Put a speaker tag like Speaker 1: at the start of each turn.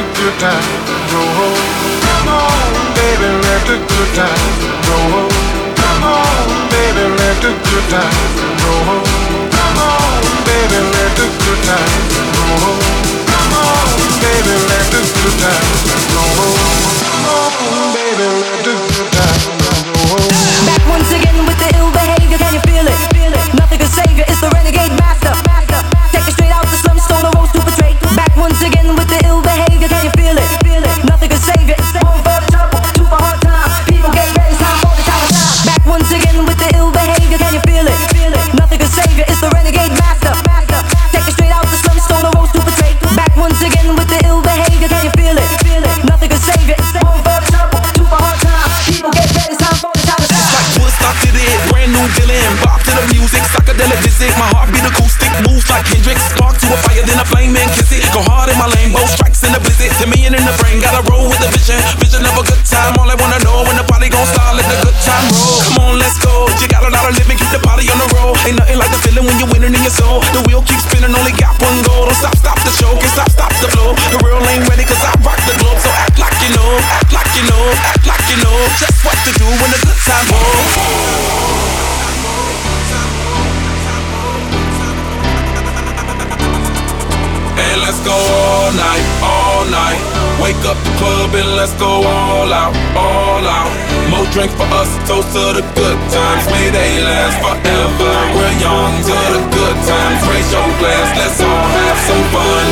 Speaker 1: the good times roll. Come on, baby, let the good times roll. Come on, baby, let the good times roll. Come on, baby, let the good times roll. Come on, baby, let the good times roll. Come
Speaker 2: visit. My heartbeat acoustic, moves like Hendrix. Spark to a fire, then a flame and kiss it. Go hard in my lane, both strikes in the blizzard. To me and in the brain, gotta roll with the vision. Vision of a good time, all I wanna know when the party gon' start, let the good time roll. Come on, let's go. You got a lot of living, keep the party on the road. Ain't nothing like the feeling when you're winning in your soul. The wheel keeps spinning, only got one goal. Don't stop, stop the show, can't stop, stop the flow. The real ain't ready, cause I rock the globe. So act like you know, act like you know, act like you know. Just what to do when the good time rolls. And let's go all night, all night. Wake up the club and let's go all out, all out. More drink for us, toast to the good times. May they last forever. We're young to the good times. Raise your glass, let's all have some fun.